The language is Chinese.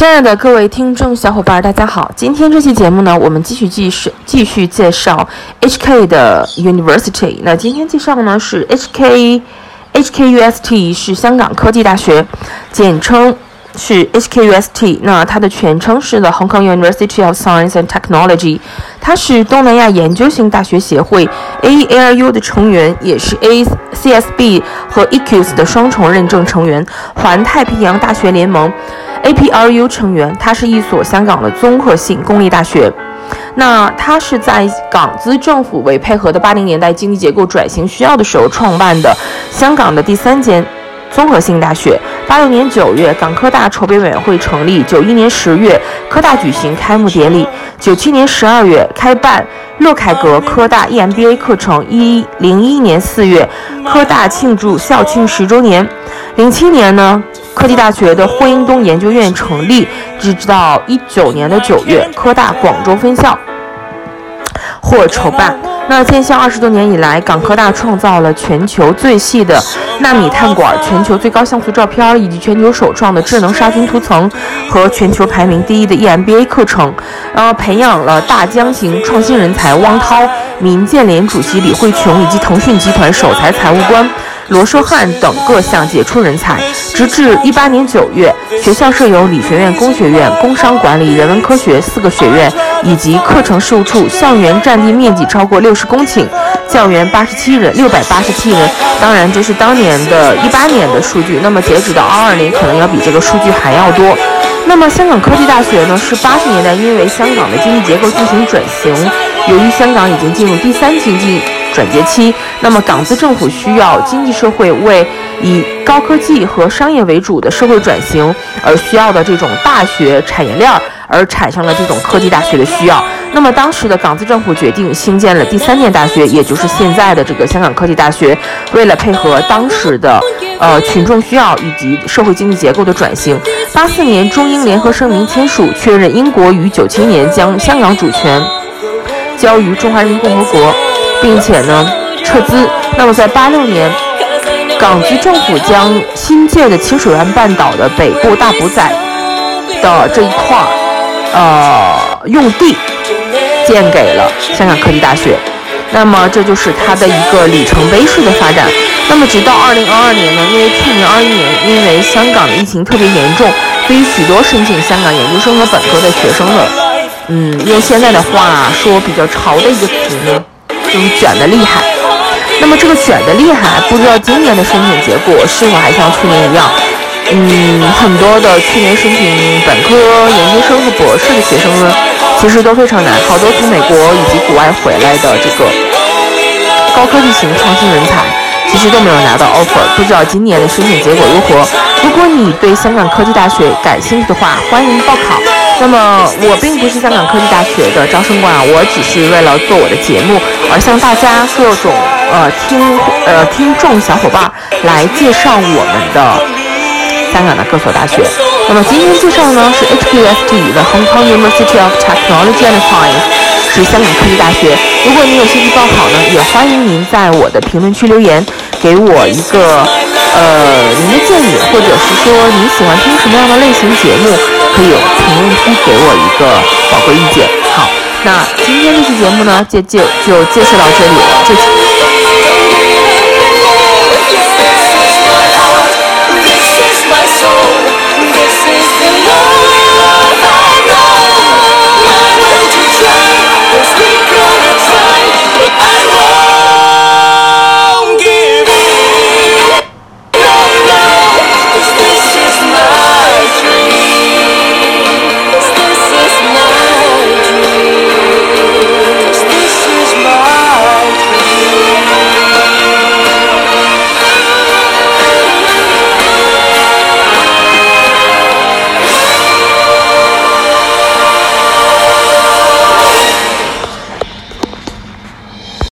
亲爱的各位听众小伙伴，大家好！今天这期节目呢，我们继续继续继续介绍 HK 的 University。那今天介绍呢是 HK HKUST 是香港科技大学，简称是 HKUST。那它的全称是 The Hong Kong University of Science and Technology。它是东南亚研究型大学协会 AELU 的成员，也是 ACSB 和 EQS 的双重认证成员，环太平洋大学联盟。APRU 成员，它是一所香港的综合性公立大学。那它是在港资政府为配合的八零年代经济结构转型需要的时候创办的香港的第三间综合性大学。八六年九月，港科大筹备委员会成立；九一年十月，科大举行开幕典礼；九七年十二月，开办洛凯格科大 EMBA 课程；一零一年四月，科大庆祝校庆十周年；零七年呢？科技大学的霍英东研究院成立，直到一九年的九月，科大广州分校或筹办。那建校二十多年以来，港科大创造了全球最细的纳米碳管、全球最高像素照片，以及全球首创的智能杀菌涂层和全球排名第一的 EMBA 课程，然后培养了大疆型创新人才汪涛、民建联主席李慧琼以及腾讯集团首财财务官。罗寿汉等各项杰出人才，直至一八年九月，学校设有理学院、工学院、工商管理、人文科学四个学院，以及课程事务处。校园占地面积超过六十公顷，教员八十七人，六百八十七人。当然，这是当年的一八年的数据。那么，截止到二二年，可能要比这个数据还要多。那么，香港科技大学呢？是八十年代因为香港的经济结构进行转型，由于香港已经进入第三经济。转接期，那么港资政府需要经济社会为以高科技和商业为主的社会转型而需要的这种大学产业链，而产生了这种科技大学的需要。那么当时的港资政府决定兴建了第三间大学，也就是现在的这个香港科技大学。为了配合当时的呃群众需要以及社会经济结构的转型，八四年中英联合声明签署，确认英国于九七年将香港主权交于中华人民共和国。并且呢，撤资。那么在八六年，港区政府将新建的清水湾半岛的北部大埔仔的这一块儿，呃，用地建给了香港科技大学。那么这就是它的一个里程碑式的发展。那么直到二零二二年呢，因为去年二一年因为香港的疫情特别严重，所以许多申请香港研究生和本科的学生们，嗯，用现在的话说比较潮的一个词呢。就是卷的厉害，那么这个卷的厉害，不知道今年的申请结果是否还像去年一样？嗯，很多的去年申请本科、研究生和博士的学生呢，其实都非常难，好多从美国以及国外回来的这个高科技型创新人才，其实都没有拿到 offer，不知道今年的申请结果如何？如果你对香港科技大学感兴趣的话，欢迎报考。那么我并不是香港科技大学的招生官啊，我只是为了做我的节目而向大家各种呃听呃听众小伙伴来介绍我们的香港的各所大学。那么今天介绍呢是 HKUST 的 Hong Kong University of Technology and Science，是香港科技大学。如果您有兴趣报考呢，也欢迎您在我的评论区留言，给我一个呃您的建议，或者是说你喜欢听什么样的类型节目。可以评论区给我一个宝贵意见。好，那今天这期节目呢，就就就介绍到这里了。这。